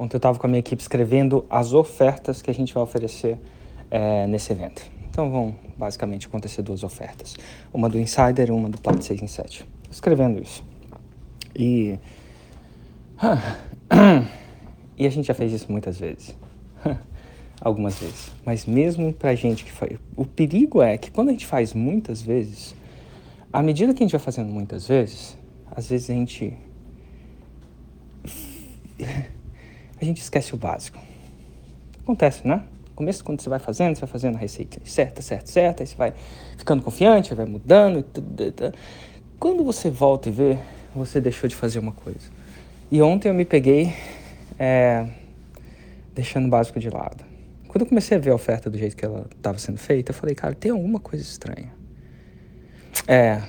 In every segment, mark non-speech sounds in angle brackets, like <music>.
Ontem eu estava com a minha equipe escrevendo as ofertas que a gente vai oferecer é, nesse evento. Então vão basicamente acontecer duas ofertas. Uma do Insider e uma do Plat 6 em 7. Escrevendo isso. E... <coughs> E a gente já fez isso muitas vezes. <laughs> Algumas vezes. Mas mesmo pra gente que faz... O perigo é que quando a gente faz muitas vezes, à medida que a gente vai fazendo muitas vezes, às vezes a gente a gente esquece o básico. Acontece, né? No começo, quando você vai fazendo, você vai fazendo a receita certa, certa, certa, aí você vai ficando confiante, vai mudando. Quando você volta e vê, você deixou de fazer uma coisa. E ontem eu me peguei é, deixando o básico de lado. Quando eu comecei a ver a oferta do jeito que ela estava sendo feita, eu falei, cara, tem alguma coisa estranha. É,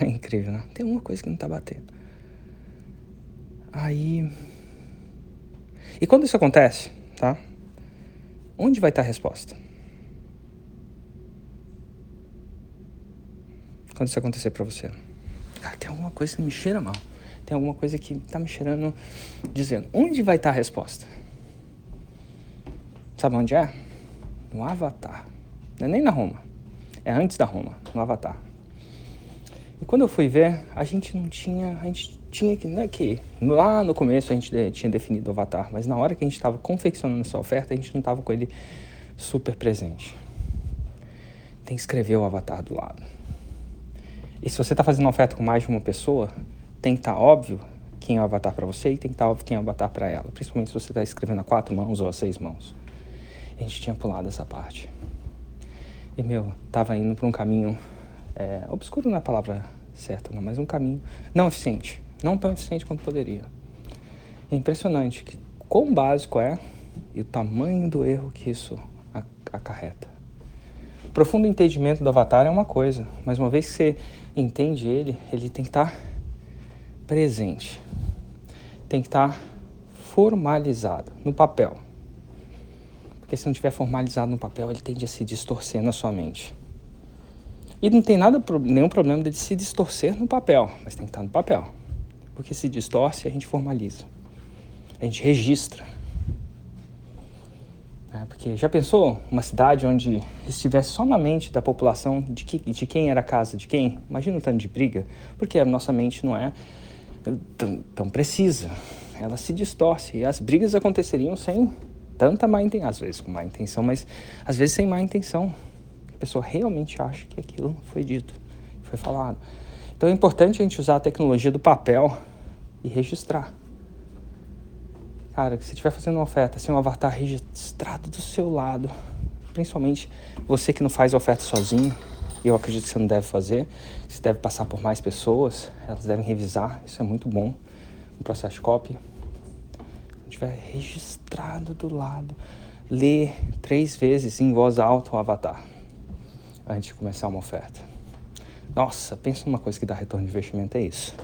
é <laughs> incrível, né? Tem alguma coisa que não está batendo. Aí e quando isso acontece, tá? Onde vai estar a resposta? Quando isso acontecer para você. Tem alguma coisa que me cheira mal. Tem alguma coisa que tá me cheirando, dizendo, onde vai estar a resposta? Sabe onde é? No Avatar. Não é nem na Roma. É antes da Roma, no Avatar. E quando eu fui ver, a gente não tinha. A gente tinha que, né, que lá no começo a gente tinha definido o avatar, mas na hora que a gente estava confeccionando essa oferta, a gente não estava com ele super presente. Tem que escrever o avatar do lado. E se você está fazendo oferta com mais de uma pessoa, tem que estar tá óbvio quem é o avatar para você e tem que estar tá óbvio quem é o avatar para ela, principalmente se você está escrevendo a quatro mãos ou a seis mãos. A gente tinha pulado essa parte. E, meu, tava indo por um caminho é, obscuro não é a palavra certa, não, mas um caminho não eficiente não tão eficiente quanto poderia. É impressionante que quão básico é e o tamanho do erro que isso acarreta. O profundo entendimento do avatar é uma coisa, mas uma vez que você entende ele, ele tem que estar presente, tem que estar formalizado no papel. Porque se não estiver formalizado no papel, ele tende a se distorcer na sua mente. E não tem nada, nenhum problema de se distorcer no papel, mas tem que estar no papel porque se distorce, a gente formaliza. A gente registra. É, porque já pensou uma cidade onde estivesse só na mente da população de, que, de quem era a casa de quem? Imagina o tanto de briga. Porque a nossa mente não é tão, tão precisa. Ela se distorce. E as brigas aconteceriam sem tanta má intenção. Às vezes com má intenção, mas às vezes sem má intenção. Pessoa realmente acha que aquilo foi dito, foi falado. Então é importante a gente usar a tecnologia do papel e registrar. Cara, se estiver fazendo uma oferta sem um avatar registrado do seu lado, principalmente você que não faz oferta sozinho, eu acredito que você não deve fazer, você deve passar por mais pessoas, elas devem revisar, isso é muito bom no processo de copy. Se tiver registrado do lado, lê três vezes em voz alta o avatar antes de começar uma oferta. Nossa, pensa numa coisa que dá retorno de investimento, é isso.